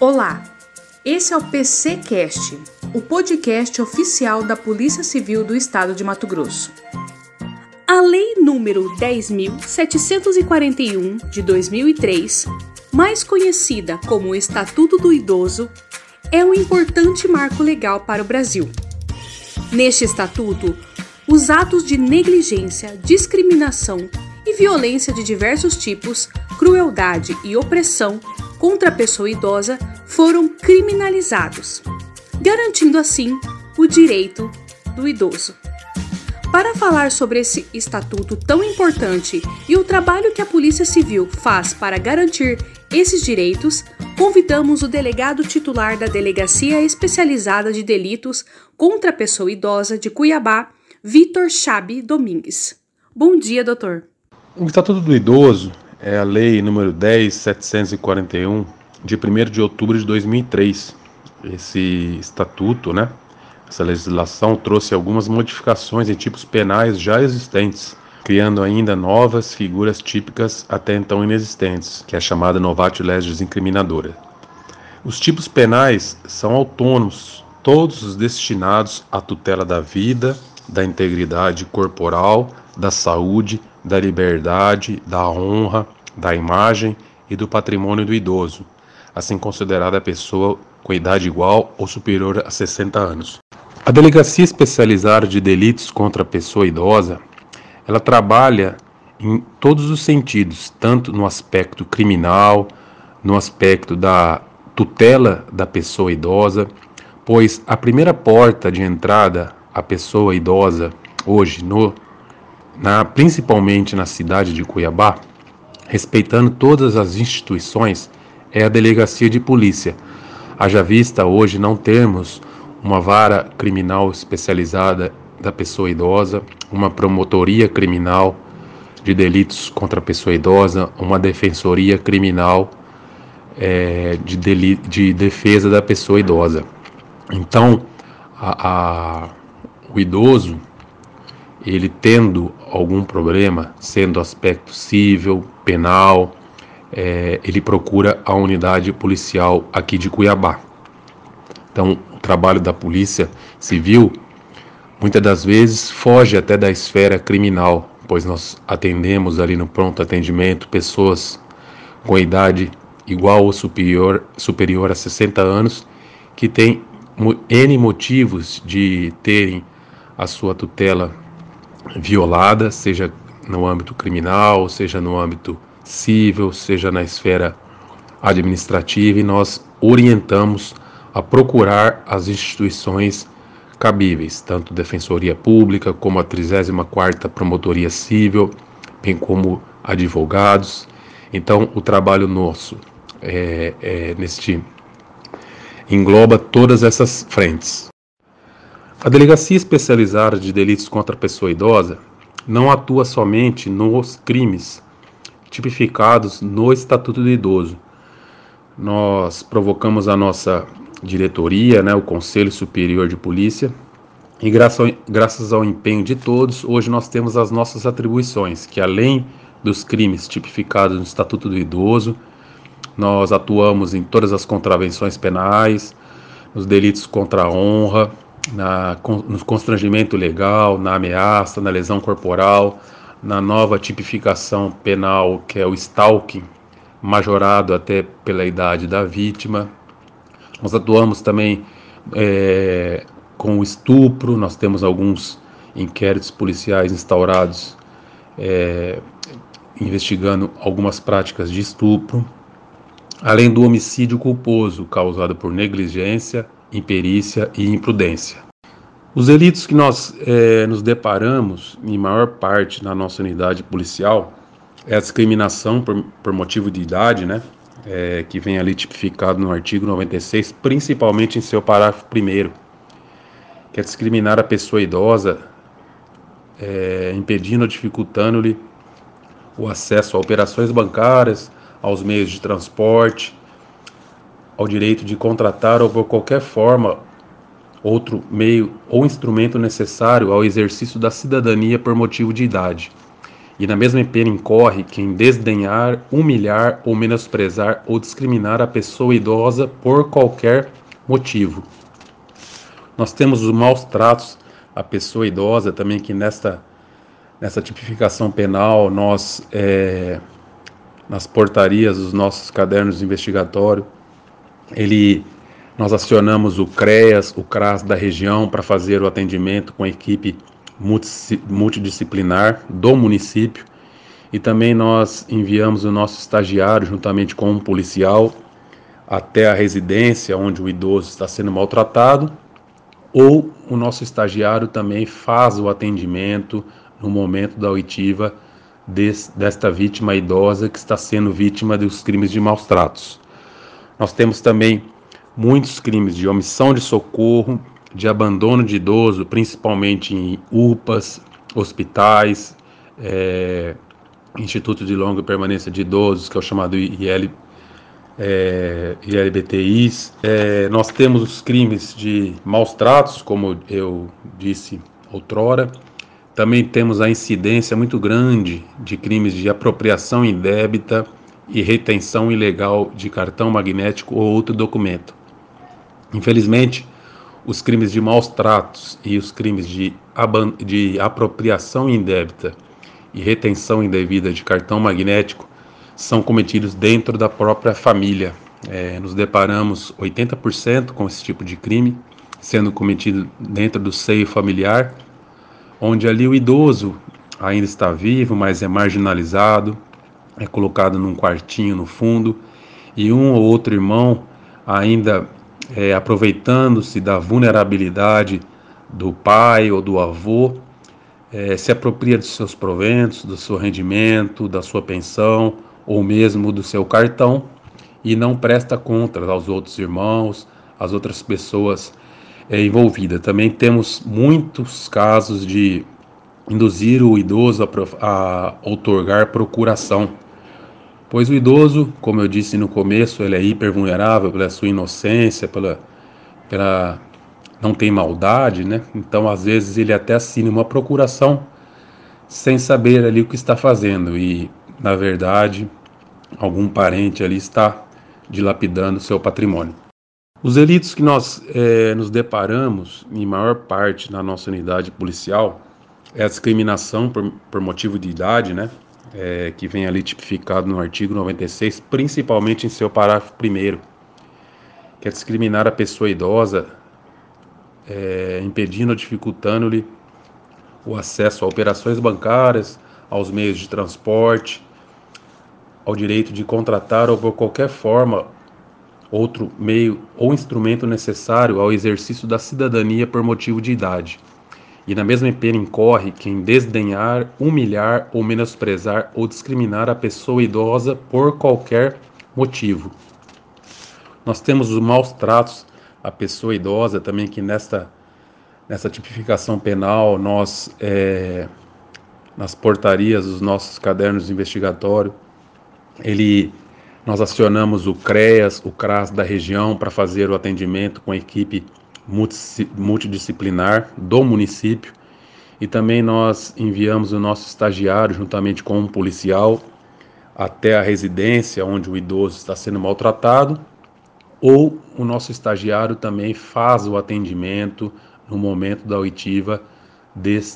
Olá, esse é o PCcast, o podcast oficial da Polícia Civil do Estado de Mato Grosso. A Lei número 10.741 de 2003, mais conhecida como Estatuto do Idoso, é um importante marco legal para o Brasil. Neste estatuto, os atos de negligência, discriminação e violência de diversos tipos, crueldade e opressão contra a pessoa idosa foram criminalizados, garantindo assim o direito do idoso. Para falar sobre esse estatuto tão importante e o trabalho que a Polícia Civil faz para garantir esses direitos, convidamos o delegado titular da Delegacia Especializada de Delitos contra a Pessoa Idosa de Cuiabá, Vitor Chabe Domingues. Bom dia, doutor. O Estatuto do Idoso é a lei número 10741 de 1 de outubro de 2003. Esse estatuto, né, essa legislação trouxe algumas modificações em tipos penais já existentes, criando ainda novas figuras típicas até então inexistentes, que é a chamada novatio legis incriminadora. Os tipos penais são autônomos, todos destinados à tutela da vida, da integridade corporal, da saúde, da liberdade, da honra, da imagem e do patrimônio do idoso, assim considerada a pessoa com idade igual ou superior a 60 anos. A Delegacia Especializada de Delitos contra a Pessoa Idosa, ela trabalha em todos os sentidos, tanto no aspecto criminal, no aspecto da tutela da pessoa idosa, pois a primeira porta de entrada à pessoa idosa hoje no na, principalmente na cidade de Cuiabá, respeitando todas as instituições, é a delegacia de polícia. Haja vista hoje não termos uma vara criminal especializada da pessoa idosa, uma promotoria criminal de delitos contra a pessoa idosa, uma defensoria criminal é, de, de, defesa da pessoa idosa. Então, a, a, o idoso ele tendo algum problema, sendo aspecto civil, penal, é, ele procura a unidade policial aqui de Cuiabá. Então, o trabalho da polícia civil muitas das vezes foge até da esfera criminal, pois nós atendemos ali no pronto atendimento pessoas com idade igual ou superior, superior a 60 anos que têm N motivos de terem a sua tutela violada, seja no âmbito criminal, seja no âmbito civil, seja na esfera administrativa, e nós orientamos a procurar as instituições cabíveis, tanto Defensoria Pública como a 34ª Promotoria Civil, bem como advogados. Então, o trabalho nosso é, é neste engloba todas essas frentes. A Delegacia Especializada de Delitos contra a Pessoa Idosa não atua somente nos crimes tipificados no Estatuto do Idoso. Nós provocamos a nossa diretoria, né, o Conselho Superior de Polícia, e graças ao, empenho de todos, hoje nós temos as nossas atribuições, que além dos crimes tipificados no Estatuto do Idoso, nós atuamos em todas as contravenções penais, nos delitos contra a honra, na, no constrangimento legal, na ameaça, na lesão corporal, na nova tipificação penal que é o stalking, majorado até pela idade da vítima. Nós atuamos também é, com o estupro, nós temos alguns inquéritos policiais instaurados é, investigando algumas práticas de estupro, além do homicídio culposo causado por negligência imperícia e imprudência. Os delitos que nós é, nos deparamos, em maior parte na nossa unidade policial, é a discriminação por, por motivo de idade, né? É, que vem ali tipificado no artigo 96, principalmente em seu parágrafo 1, que é discriminar a pessoa idosa, é, impedindo ou dificultando-lhe o acesso a operações bancárias, aos meios de transporte, ao direito de contratar ou por qualquer forma outro meio ou instrumento necessário ao exercício da cidadania por motivo de idade. E na mesma pena incorre quem desdenhar, humilhar ou menosprezar ou discriminar a pessoa idosa por qualquer motivo. Nós temos os maus tratos à pessoa idosa também que nesta nessa tipificação penal nós é, nas portarias dos nossos cadernos investigatórios ele nós acionamos o CREAS, o CRAS da região para fazer o atendimento com a equipe multidisciplinar do município e também nós enviamos o nosso estagiário juntamente com um policial até a residência onde o idoso está sendo maltratado ou o nosso estagiário também faz o atendimento no momento da oitiva desta vítima idosa que está sendo vítima dos crimes de maus tratos. Nós temos também muitos crimes de omissão de socorro, de abandono de idoso, principalmente em UPAs, hospitais, é, Instituto de Longa Permanência de Idosos, que é o chamado IL, é, e LBTIs. É, nós temos os crimes de maus tratos, como eu disse outrora. Também temos a incidência muito grande de crimes de apropriação indébita e retenção ilegal de cartão magnético ou outro documento. Infelizmente, os crimes de maus tratos e os crimes de, de apropriação indébita e retenção indevida de cartão magnético são cometidos dentro da própria família. É, nos deparamos 80% com esse tipo de crime sendo cometido dentro do seio familiar, onde ali o idoso ainda está vivo, mas é marginalizado, é colocado num quartinho no fundo e um ou outro irmão ainda é, aproveitando-se da vulnerabilidade do pai ou do avô, é, se apropria dos seus proventos, do seu rendimento, da sua pensão ou mesmo do seu cartão e não presta contas aos outros irmãos, às outras pessoas é, envolvidas. Também temos muitos casos de induzir o idoso a, a outorgar procuração, pois o idoso, como eu disse no começo, ele é hipervulnerável pela sua inocência, pela, pela não tem maldade, né? Então às vezes ele até assina uma procuração sem saber ali o que está fazendo e na verdade, algum parente ali está dilapidando seu patrimônio. Os delitos que nós é, nos deparamos, em maior parte na nossa unidade policial, é a discriminação por, por motivo de idade, né? É, que vem ali tipificado no artigo 96, principalmente em seu parágrafo 1, que é discriminar a pessoa idosa, é, impedindo ou dificultando-lhe o acesso a operações bancárias, aos meios de transporte, ao direito de contratar ou por qualquer forma outro meio ou instrumento necessário ao exercício da cidadania por motivo de idade. E na mesma pena incorre quem desdenhar, humilhar ou menosprezar ou discriminar a pessoa idosa por qualquer motivo. Nós temos os maus tratos à pessoa idosa também que nesta nessa tipificação penal nós é, nas portarias dos nossos cadernos investigatórios. Ele, nós acionamos o CREAS, o CRAS da região para fazer o atendimento com a equipe multidisciplinar do município e também nós enviamos o nosso estagiário juntamente com um policial até a residência onde o idoso está sendo maltratado ou o nosso estagiário também faz o atendimento no momento da oitiva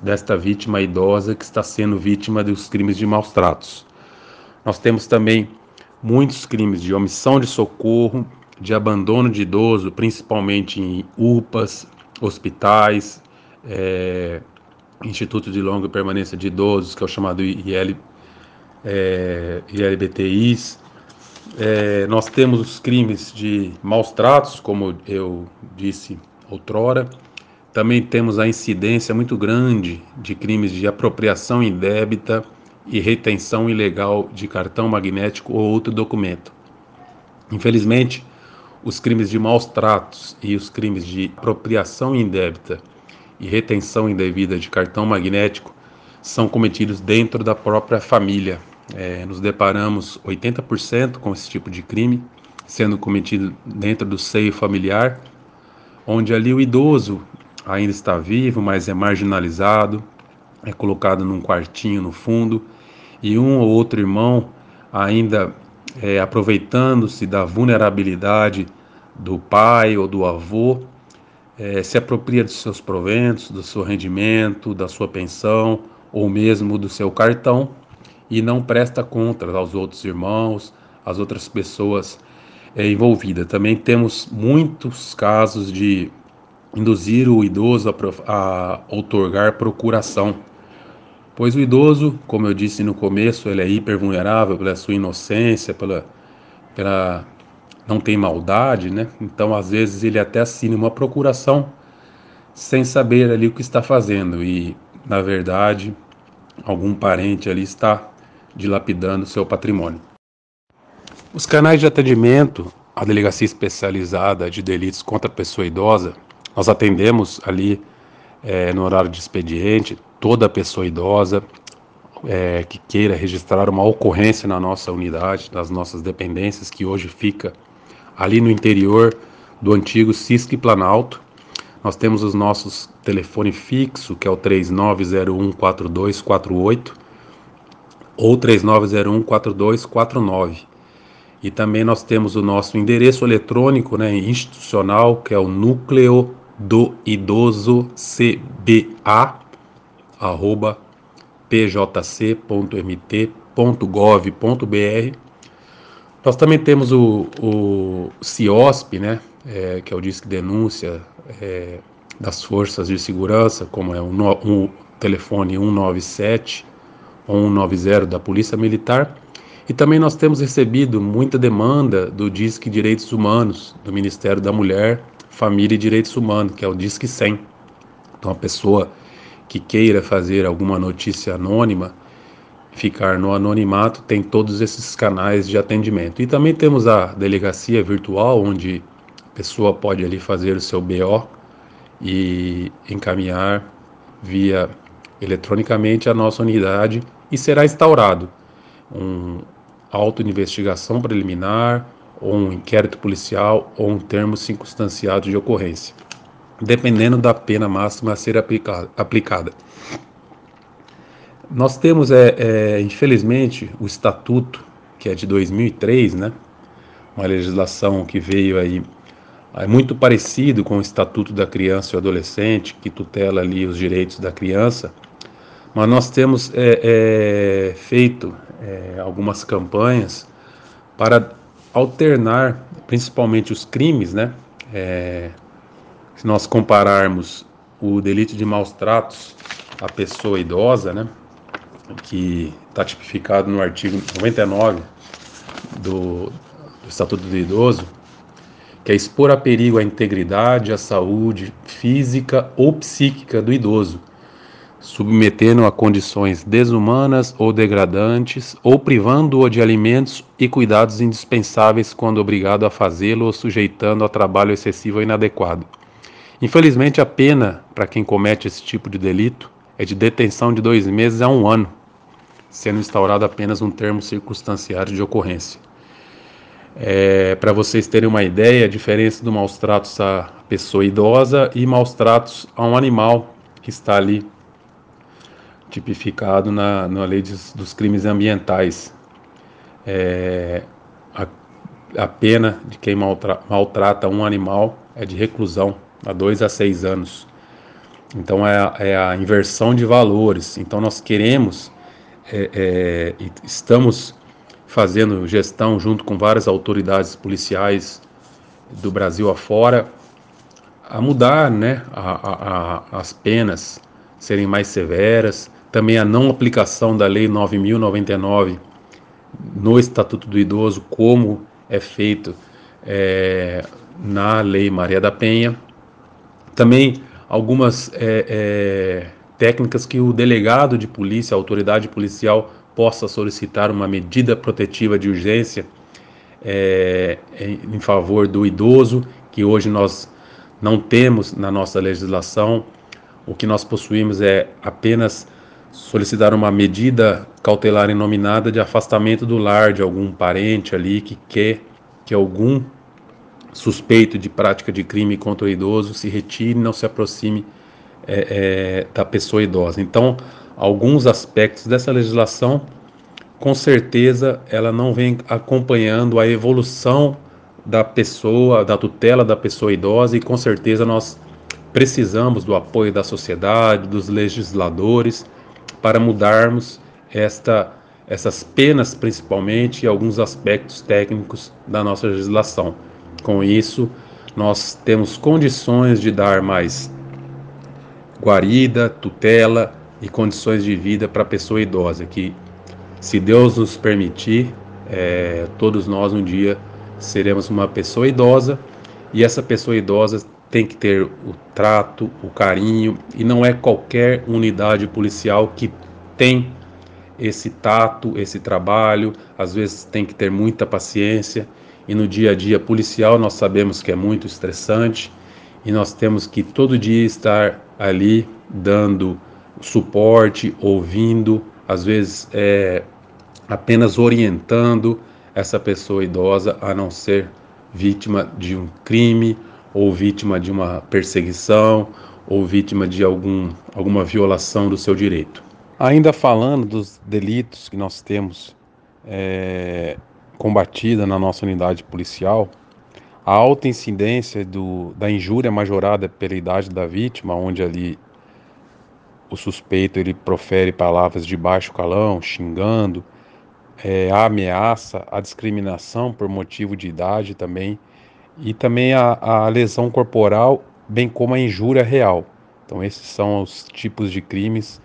desta vítima idosa que está sendo vítima dos crimes de maus tratos. Nós temos também muitos crimes de omissão de socorro, de abandono de idoso, principalmente em UPAs, hospitais, é, Instituto de Longa Permanência de Idosos, que é o chamado IL, é, ILBTIs. É, nós temos os crimes de maus tratos, como eu disse outrora, também temos a incidência muito grande de crimes de apropriação indébita e retenção ilegal de cartão magnético ou outro documento. Infelizmente, os crimes de maus tratos e os crimes de apropriação indébita e retenção indevida de cartão magnético são cometidos dentro da própria família. É, nos deparamos 80% com esse tipo de crime sendo cometido dentro do seio familiar, onde ali o idoso ainda está vivo, mas é marginalizado, é colocado num quartinho no fundo e um ou outro irmão ainda é, aproveitando-se da vulnerabilidade do pai ou do avô, é, se apropria dos seus proventos, do seu rendimento, da sua pensão ou mesmo do seu cartão e não presta contas aos outros irmãos, às outras pessoas é, envolvidas. Também temos muitos casos de induzir o idoso a, a otorgar procuração, pois o idoso, como eu disse no começo, ele é hipervulnerável pela sua inocência, pela, pela não tem maldade, né? Então, às vezes, ele até assina uma procuração sem saber ali o que está fazendo e, na verdade, algum parente ali está dilapidando seu patrimônio. Os canais de atendimento à delegacia especializada de delitos contra a pessoa idosa, nós atendemos ali é, no horário de expediente toda pessoa idosa é, que queira registrar uma ocorrência na nossa unidade, nas nossas dependências, que hoje fica ali no interior do antigo Cisque Planalto. Nós temos os nossos telefone fixo, que é o 39014248 ou 39014249. E também nós temos o nosso endereço eletrônico, né, institucional, que é o núcleo do idoso cba arroba pjc.mt.gov.br nós também temos o, o CIOSP, né, é, que é o Disque Denúncia é, das Forças de Segurança, como é o, o telefone 197 ou 190 da Polícia Militar. E também nós temos recebido muita demanda do Disque Direitos Humanos, do Ministério da Mulher, Família e Direitos Humanos, que é o Disque 100. Então, a pessoa que queira fazer alguma notícia anônima, ficar no anonimato, tem todos esses canais de atendimento. E também temos a delegacia virtual, onde a pessoa pode ali fazer o seu BO e encaminhar via eletronicamente a nossa unidade e será instaurado um auto-investigação preliminar ou um inquérito policial ou um termo circunstanciado de ocorrência, dependendo da pena máxima a ser aplicada. Nós temos, é, é, infelizmente, o Estatuto, que é de 2003, né? uma legislação que veio aí é muito parecido com o Estatuto da Criança e Adolescente, que tutela ali os direitos da criança, mas nós temos é, é, feito é, algumas campanhas para alternar, principalmente os crimes, né? É, se nós compararmos o delito de maus tratos à pessoa idosa, né? que está tipificado no artigo 99 do, do Estatuto do Idoso, que é expor a perigo a integridade, a saúde física ou psíquica do idoso, submetendo-o a condições desumanas ou degradantes, ou privando-o de alimentos e cuidados indispensáveis quando obrigado a fazê-lo ou sujeitando a trabalho excessivo ou inadequado. Infelizmente, a pena para quem comete esse tipo de delito é de detenção de dois meses a um ano, sendo instaurado apenas um termo circunstanciado de ocorrência. É, Para vocês terem uma ideia, a diferença do maus tratos à pessoa idosa e maus tratos a um animal que está ali tipificado na, na lei de, dos crimes ambientais. É, a, a, pena de quem maltra, maltrata um animal é de reclusão a dois a seis anos. Então é, é a inversão de valores. Então nós queremos é, é, estamos fazendo gestão junto com várias autoridades policiais do Brasil afora a mudar né, a, a, a, as penas serem mais severas, também a não aplicação da Lei 9.099 no Estatuto do Idoso, como é feito é, na Lei Maria da Penha. Também algumas é, é, técnicas que o delegado de polícia, a autoridade policial, possa solicitar uma medida protetiva de urgência é, em favor do idoso, que hoje nós não temos na nossa legislação. O que nós possuímos é apenas solicitar uma medida cautelar inominada de afastamento do lar de algum parente ali que quer que algum suspeito de prática de crime contra o idoso se retire e não se aproxime é, é, da pessoa idosa. Então, alguns aspectos dessa legislação com certeza ela não vem acompanhando a evolução da pessoa, da tutela da pessoa idosa e com certeza nós precisamos do apoio da sociedade, dos legisladores para mudarmos esta, essas penas, principalmente, e alguns aspectos técnicos da nossa legislação. Com isso, nós temos condições de dar mais guarida, tutela e condições de vida para a pessoa idosa, que, se Deus nos permitir, é, todos nós um dia seremos uma pessoa idosa e essa pessoa idosa tem que ter o trato, o carinho e não é qualquer unidade policial que tem esse tato, esse trabalho, às vezes tem que ter muita paciência e no dia a dia policial nós sabemos que é muito estressante e nós temos que todo dia estar ali dando suporte, ouvindo, às vezes é, apenas orientando essa pessoa idosa a não ser vítima de um crime ou vítima de uma perseguição ou vítima de algum, alguma violação do seu direito. Ainda falando dos delitos que nós temos é, combatida na nossa unidade policial, a alta incidência do, da injúria majorada pela idade da vítima, onde ali o suspeito ele profere palavras de baixo calão, xingando, é, a ameaça, a discriminação por motivo de idade também, e também a, a lesão corporal, bem como a injúria real. Então, esses são os tipos de crimes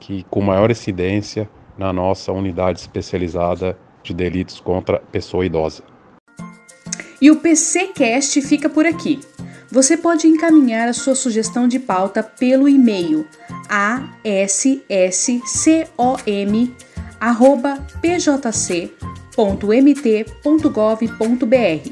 que com maior incidência na nossa unidade especializada de delitos contra pessoa idosa. E o PCcast fica por aqui. Você pode encaminhar a sua sugestão de pauta pelo e-mail assc.pjc.mt.gov.br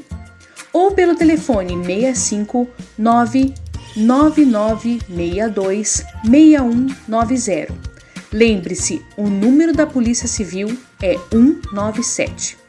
ou pelo telefone 65 99962 6190. Lembre-se, o número da Polícia Civil é 197.